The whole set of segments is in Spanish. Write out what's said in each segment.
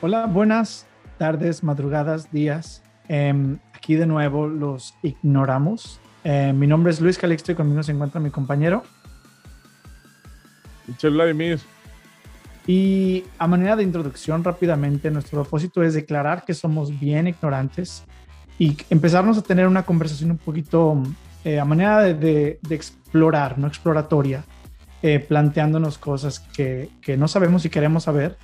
Hola, buenas tardes, madrugadas, días. Em, aquí de nuevo los ignoramos. Eh, mi nombre es Luis Calixto y conmigo se encuentra mi compañero. Michel Vladimir. Y a manera de introducción rápidamente, nuestro propósito es declarar que somos bien ignorantes y empezarnos a tener una conversación un poquito eh, a manera de, explorar, no exploratoria, eh, planteándonos cosas que, que, no sabemos y queremos saber,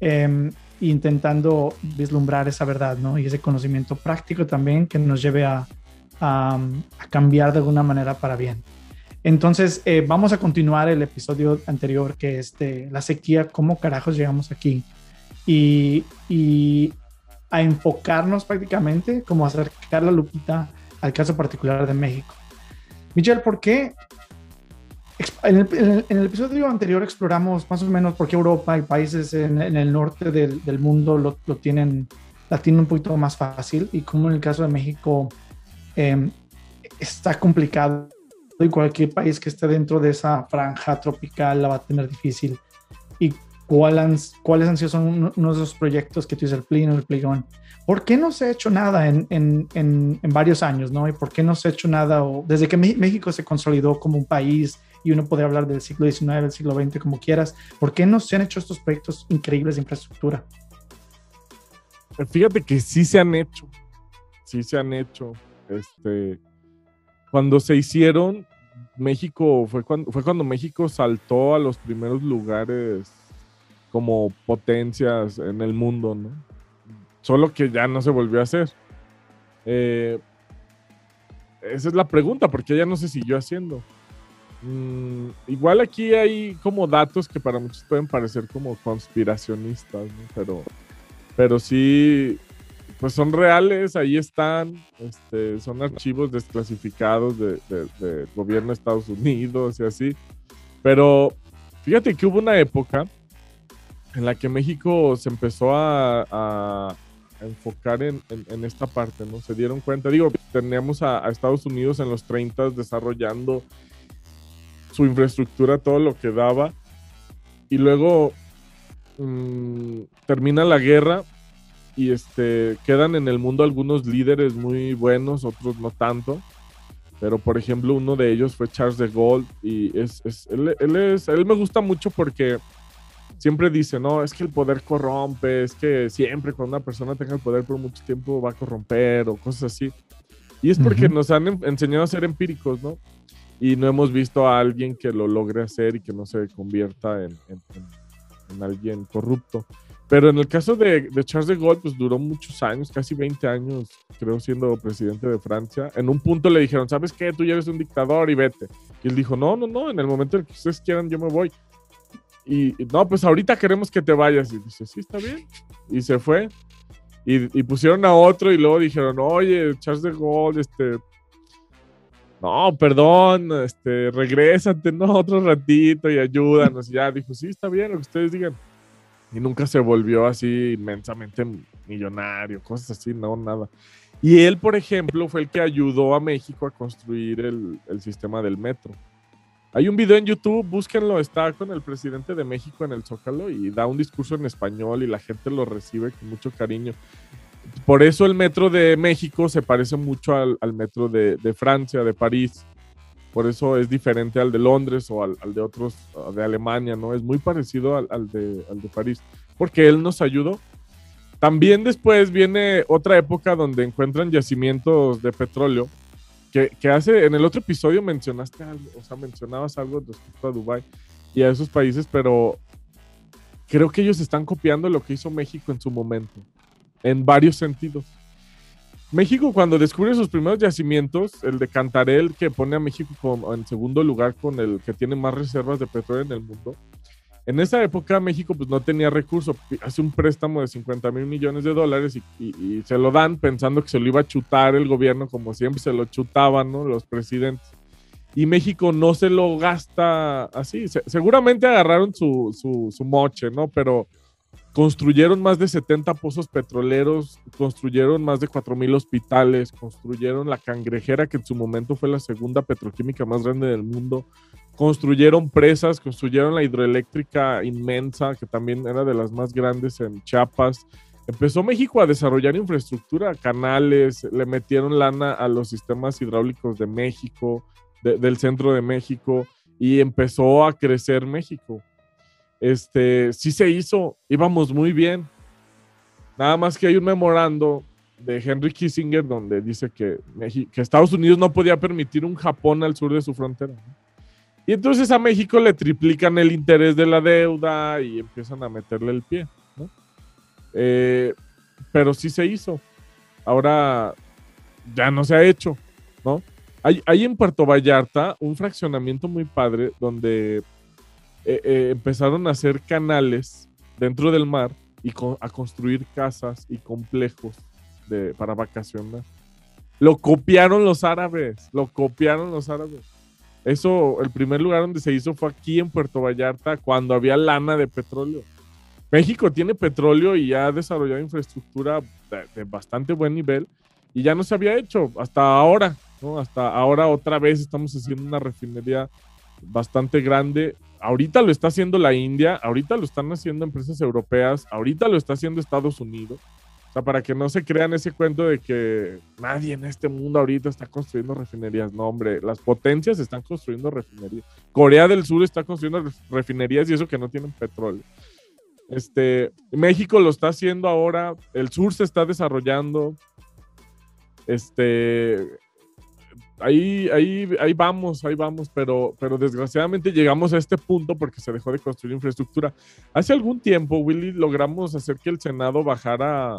eh, intentando vislumbrar esa verdad, ¿no? Y ese conocimiento práctico también que nos lleve a, cambiar de alguna manera para bien. Entonces, eh, vamos a continuar el episodio anterior que es de la sequía, cómo carajos llegamos aquí. Y, y a enfocarnos prácticamente, como acercar la lupita al caso particular de México. Michelle, ¿por qué? En el, episodio anterior exploramos más o menos por qué Europa y países en, el norte del, mundo lo, tienen, la tienen un poquito más fácil y cómo en el caso de México em, está complicado y cualquier país que esté dentro de esa franja tropical la va a tener difícil. Y cuáles, cuáles han sido son unos de esos proyectos que tú dices, el Plino, el Pligón. ¿Por qué no se ha hecho nada en, en, en, varios años, no? ¿Y por qué no se ha hecho nada o, desde que México se consolidó como un país y uno puede hablar del siglo XIX, del siglo XX, como quieras, ¿por qué no se han hecho estos proyectos increíbles de infraestructura? Fíjate que sí se han hecho, sí se han hecho. Este, cuando se hicieron, México fue cuando, fue cuando México saltó a los primeros lugares como potencias en el mundo, ¿no? Solo que ya no se volvió a hacer. Eh, esa es la pregunta, porque ya no se siguió haciendo. Mm, igual aquí hay como datos que para muchos pueden parecer como conspiracionistas, pero, pero sí, pues son reales, ahí están, este, son archivos desclasificados del de, gobierno de Estados Unidos y así. Pero fíjate que hubo una época en la que México se empezó a, enfocar en, esta parte, ¿no? Se dieron cuenta, digo, teníamos a, Estados Unidos en los 30 desarrollando su infraestructura, todo lo que daba, y luego mm, termina la guerra y este, quedan en el mundo algunos líderes muy buenos, otros no tanto. Pero por ejemplo, uno de ellos fue Charles de Gaulle y es, él, él, es, él me gusta mucho porque siempre dice, no, es que el poder corrompe, es que siempre cuando una persona tenga el poder por mucho tiempo va a corromper o cosas así. Y es porque nos han enseñado a ser empíricos, ¿no? Y no hemos visto a alguien que lo logre hacer y que no se convierta en, en, alguien corrupto. Pero en el caso de, de, Charles de Gaulle, pues duró muchos años, casi 20 años, creo, siendo presidente de Francia. En un punto le dijeron, ¿sabes qué? Tú ya eres un dictador y vete. Y él dijo, no, no, no, en el momento en que ustedes quieran, yo me voy. Y, no, pues ahorita queremos que te vayas. Y dice, sí, está bien. Y se fue. Y, pusieron a otro y luego dijeron, oye, Charles de Gaulle, este, no, perdón, este, regrésate, no, otro ratito y ayúdanos. Ya dijo, sí, está bien, lo que ustedes digan. Y nunca se volvió así inmensamente millonario, cosas así, no, nada. Y él, por ejemplo, fue el que ayudó a México a construir el, el sistema del metro. Hay un video en YouTube, búsquenlo, está con el presidente de México en el Zócalo y da un discurso en español y la gente lo recibe con mucho cariño. Por eso el metro de México se parece mucho al, metro de, Francia, de París. Por eso es diferente al de Londres o al, de otros, de Alemania, ¿no? Es muy parecido al, de, al de París, porque él nos ayudó. También después viene otra época donde encuentran yacimientos de petróleo que, hace, en el otro episodio mencionaste algo, o sea, mencionabas algo respecto a Dubai y a esos países, pero creo que ellos están copiando lo que hizo México en su momento, en varios sentidos. México cuando descubre sus primeros yacimientos, el de Cantarel, que pone a México como en segundo lugar con el que tiene más reservas de petróleo en el mundo, en esa época México pues no tenía recursos, hace un préstamo de 50 mil millones de dólares y, se lo dan pensando que se lo iba a chutar el gobierno como siempre se lo chutaban ¿no? los presidentes. Y México no se lo gasta así. seguramente agarraron su, su, moche, ¿no? Pero construyeron más de 70 pozos petroleros, construyeron más de 4.000 hospitales, construyeron la cangrejera, que en su momento fue la segunda petroquímica más grande del mundo, construyeron presas, construyeron la hidroeléctrica inmensa, que también era de las más grandes en Chiapas. Empezó México a desarrollar infraestructura, canales, le metieron lana a los sistemas hidráulicos de México, del centro de México, y empezó a crecer México este, sí se hizo, íbamos muy bien. Nada más que hay un memorando de Henry Kissinger donde dice que, Estados Unidos no podía permitir un Japón al sur de su frontera. Y entonces a México le triplican el interés de la deuda y empiezan a meterle el pie. Eh, pero sí se hizo. Ahora ya no se ha hecho, ¿no? Hay, hay en Puerto Vallarta un fraccionamiento muy padre donde eh, eh, empezaron a hacer canales dentro del mar y a construir casas y complejos de, para vacacionar. Lo copiaron los árabes, lo copiaron los árabes. Eso, el primer lugar donde se hizo fue aquí en Puerto Vallarta, cuando había lana de petróleo. México tiene petróleo y ha desarrollado infraestructura de, bastante buen nivel y ya no se había hecho hasta ahora, ¿no? Hasta ahora otra vez estamos haciendo una refinería bastante grande ahorita lo está haciendo la India, ahorita lo están haciendo empresas europeas, ahorita lo está haciendo Estados Unidos. O sea, para que no se crean ese cuento de que nadie en este mundo ahorita está construyendo refinerías. No, hombre, las potencias están construyendo refinerías. Corea del Sur está construyendo refinerías y eso que no tienen petróleo. Este, México lo está haciendo ahora, el sur se está desarrollando. Este, ahí, ahí, ahí vamos, ahí vamos, pero, pero desgraciadamente llegamos a este punto porque se dejó de construir infraestructura. Hace algún tiempo, Willy, logramos hacer que el Senado bajara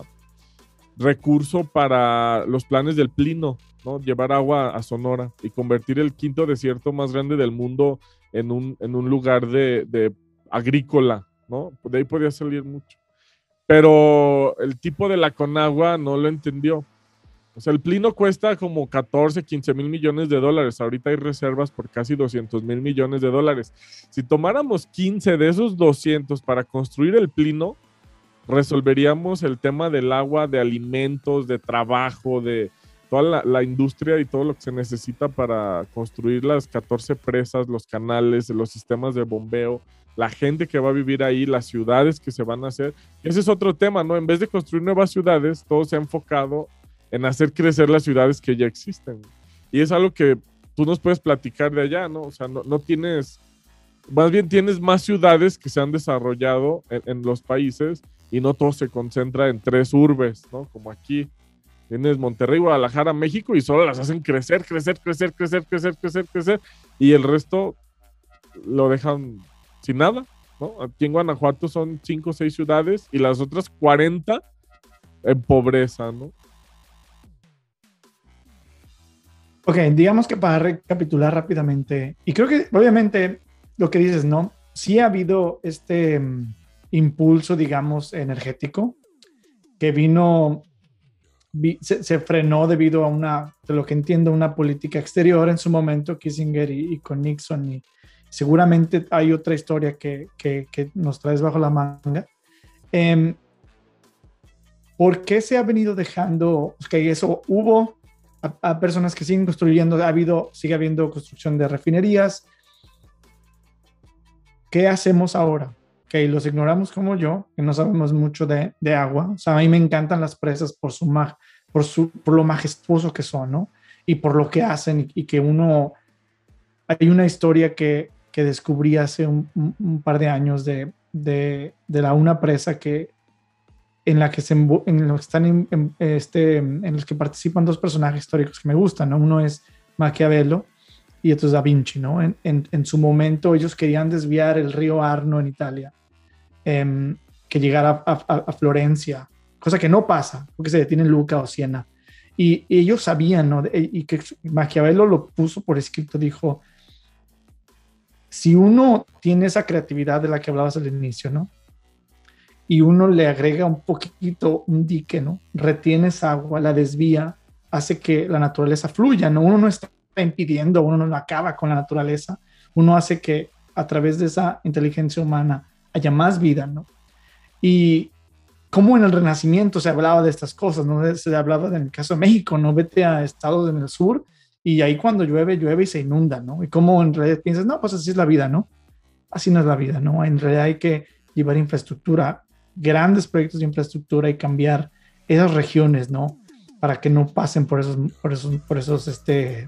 recurso para los planes del Plino, ¿no? Llevar agua a Sonora y convertir el quinto desierto más grande del mundo en un, en un lugar de, de agrícola, ¿no? De ahí podía salir mucho. Pero el tipo de la Conagua no lo entendió o sea, el Plino cuesta como 14, 15 mil millones de dólares. Ahorita hay reservas por casi 200 mil millones de dólares. Si tomáramos 15 de esos 200 para construir el Plino, resolveríamos el tema del agua, de alimentos, de trabajo, de toda la, industria y todo lo que se necesita para construir las 14 presas, los canales, los sistemas de bombeo, la gente que va a vivir ahí, las ciudades que se van a hacer. Ese es otro tema, ¿no? En vez de construir nuevas ciudades, todo se ha enfocado en hacer crecer las ciudades que ya existen. Y es algo que tú nos puedes platicar de allá, ¿no? O sea, no, tienes, más bien tienes más ciudades que se han desarrollado en, los países y no todo se concentra en tres urbes, ¿no? Como aquí. Tienes Monterrey, Guadalajara, México y solo las hacen crecer, crecer, crecer, crecer, crecer, crecer, crecer. Y el resto lo dejan sin nada, ¿no? Aquí en Guanajuato son cinco o seis ciudades y las otras 40 en pobreza, ¿no? Ok, digamos que para recapitular rápidamente, y creo que obviamente lo que dices, ¿no? Sí ha habido este mm, impulso, digamos, energético que vino, se, frenó debido a una, de lo que entiendo, una política exterior en su momento, Kissinger y, con Nixon, y seguramente hay otra historia que, que, nos traes bajo la manga. Eh, ¿Por qué se ha venido dejando, que eso hubo a, personas que siguen construyendo, ha habido, sigue habiendo construcción de refinerías. ¿Qué hacemos ahora? Que los ignoramos como yo, que no sabemos mucho de, de, agua. O sea, a mí me encantan las presas por, su, por, su, por lo majestuoso que son, ¿no? Y por lo que hacen y, que uno... Hay una historia que, que descubrí hace un, un, par de años de, de, de la una presa que en la que se en los que están este, en los que participan dos personajes históricos que me gustan, ¿no? Uno es Maquiavelo y otro es Da Vinci, ¿no? En, en, su momento ellos querían desviar el río Arno en Italia, em, que llegara a, a, Florencia, cosa que no pasa, porque se detiene en Luca o Siena. Y, ellos sabían, ¿no? Y que Maquiavelo lo puso por escrito, dijo, si uno tiene esa creatividad de la que hablabas al inicio, ¿no? Y uno le agrega un poquito, un dique, ¿no? Retiene esa agua, la desvía, hace que la naturaleza fluya, ¿no? Uno no está impidiendo, uno no acaba con la naturaleza, uno hace que a través de esa inteligencia humana haya más vida, ¿no? Y como en el Renacimiento se hablaba de estas cosas, ¿no? Se hablaba en el caso de México, ¿no? Vete a estados en el sur y ahí cuando llueve, llueve y se inunda, ¿no? Y como en realidad piensas, no, pues así es la vida, ¿no? Así no es la vida, ¿no? En realidad hay que llevar infraestructura, grandes proyectos de infraestructura y cambiar esas regiones, ¿no? Para que no pasen por esos, por esos, por esos, este,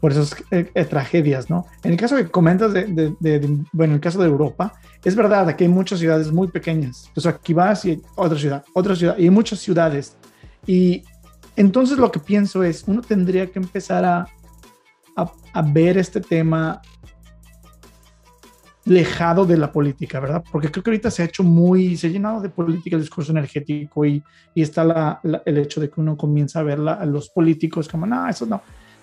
por esas eh, eh, tragedias, ¿no? En el caso que comentas de, bueno, en el caso de Europa, es verdad, aquí hay muchas ciudades muy pequeñas. Entonces aquí vas y otra ciudad, otra ciudad, y hay muchas ciudades. Y entonces lo que pienso es, uno tendría que empezar a, a ver este tema lejado de la política, ¿verdad? Porque creo que ahorita se ha hecho muy, se ha llenado de política el discurso energético y, y está la, el hecho de que uno comienza a ver a los políticos como, no, eso no.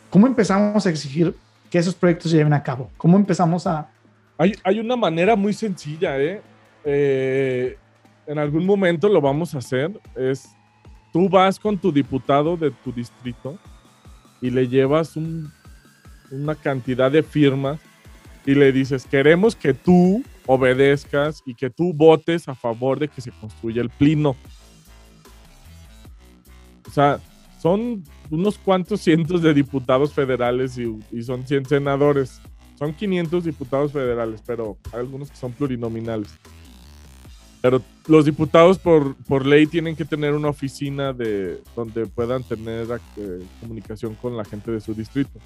¿Cómo empezamos a exigir que esos proyectos se lleven a cabo? ¿Cómo empezamos a... Hay, hay una manera muy sencilla, ¿eh? ¿eh? En algún momento lo vamos a hacer. Es, tú vas con tu diputado de tu distrito y le llevas un, una cantidad de firmas y le dices, queremos que tú obedezcas y que tú votes a favor de que se construya el plino. O sea, son unos cuantos cientos de diputados federales y, son 100 senadores. Son 500 diputados federales, pero hay algunos que son plurinominales. Pero los diputados por, por ley tienen que tener una oficina de donde puedan tener eh, comunicación con la gente de su distrito.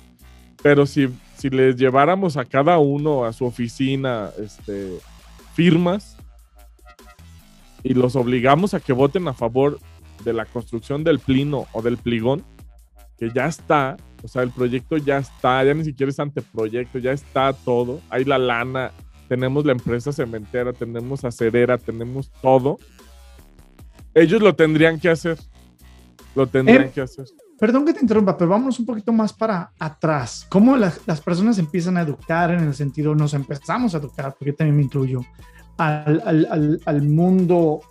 Pero si, si les lleváramos a cada uno a su oficina este, firmas y los obligamos a que voten a favor de la construcción del plino o del pligón, que ya está, o sea, el proyecto ya está, ya ni siquiera es anteproyecto, ya está todo, hay la lana, tenemos la empresa cementera, tenemos acerera, tenemos todo. Ellos lo tendrían que hacer. Lo tendrían eh, que hacer. Perdón que te interrumpa, pero vamos un poquito más para atrás. ¿Cómo las, personas empiezan a educar en el sentido, nos empezamos a educar, porque también me incluyo, al, mundo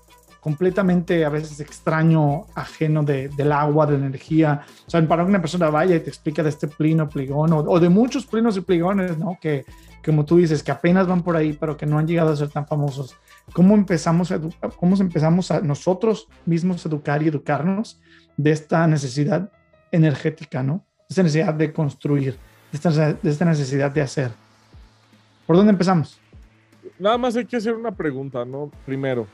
completamente a veces extraño, ajeno del agua, de la energía. O sea, para que una persona vaya y te explica de este plino, pligón, o, de muchos plinos y pligones, ¿no? Que, como tú dices, que apenas van por ahí, pero que no han llegado a ser tan famosos. ¿Cómo empezamos a, cómo empezamos a nosotros mismos educar y educarnos de esta necesidad energética, ¿no? Esta necesidad de construir, de esta, necesidad de hacer. ¿Por dónde empezamos? Nada más hay que hacer una pregunta, ¿no? Primero,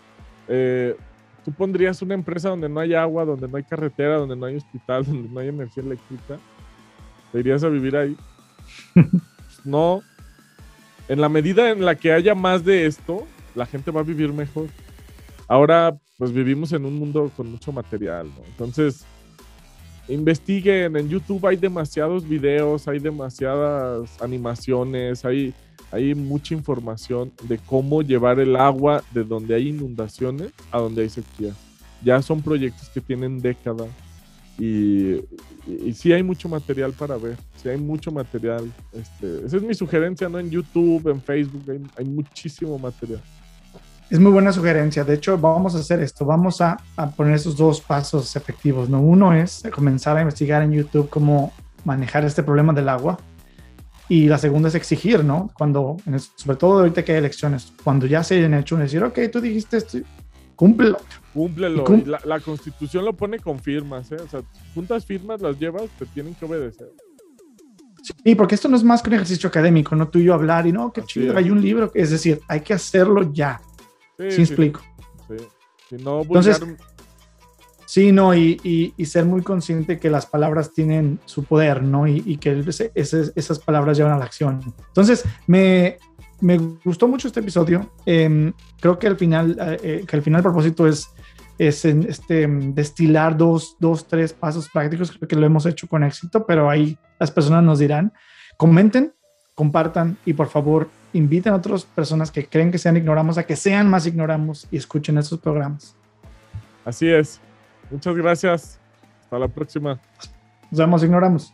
eh, ¿tú pondrías una empresa donde no hay agua, donde no hay carretera, donde no hay hospital, donde no hay energía eléctrica? ¿Te irías a vivir ahí? no. En la medida en la que haya más de esto, la gente va a vivir mejor. Ahora, pues vivimos en un mundo con mucho material, ¿no? Entonces, investiguen, en YouTube hay demasiados videos, hay demasiadas animaciones, hay, hay mucha información de cómo llevar el agua de donde hay inundaciones a donde hay sequía. Ya son proyectos que tienen décadas y, y, sí hay mucho material para ver, sí hay mucho material. Este, esa es mi sugerencia, ¿no? En YouTube, en Facebook, hay muchísimo material. Es muy buena sugerencia. De hecho, vamos a hacer esto. Vamos a, poner esos dos pasos efectivos. ¿no? Uno es comenzar a investigar en YouTube cómo manejar este problema del agua. Y la segunda es exigir, ¿no? Cuando, sobre todo ahorita que hay elecciones, cuando ya se hayan hecho, decir, ok, tú dijiste esto, cúmplelo. Cúmplelo. la, constitución lo pone con firmas, ¿eh? O sea, juntas firmas, las llevas, te tienen que obedecer. Sí, porque esto no es más que un ejercicio académico, no tú y yo hablar y no, qué chido, hay un libro. Es decir, hay que hacerlo ya. Sí, explico. Sí. no, Entonces, sí, no, y, y, ser muy consciente que las palabras tienen su poder, ¿no? Y, que esas palabras llevan a la acción. Entonces, me, me gustó mucho este episodio. Em, creo que al final, eh, eh, que al final el propósito es, es este, destilar dos, dos, tres pasos prácticos. Creo que lo hemos hecho con éxito, pero ahí las personas nos dirán. Comenten, compartan y por favor inviten a otras personas que creen que sean ignoramos a que sean más ignoramos y escuchen estos programas. Así es. Muchas gracias. Hasta la próxima. Nos vemos, ignoramos.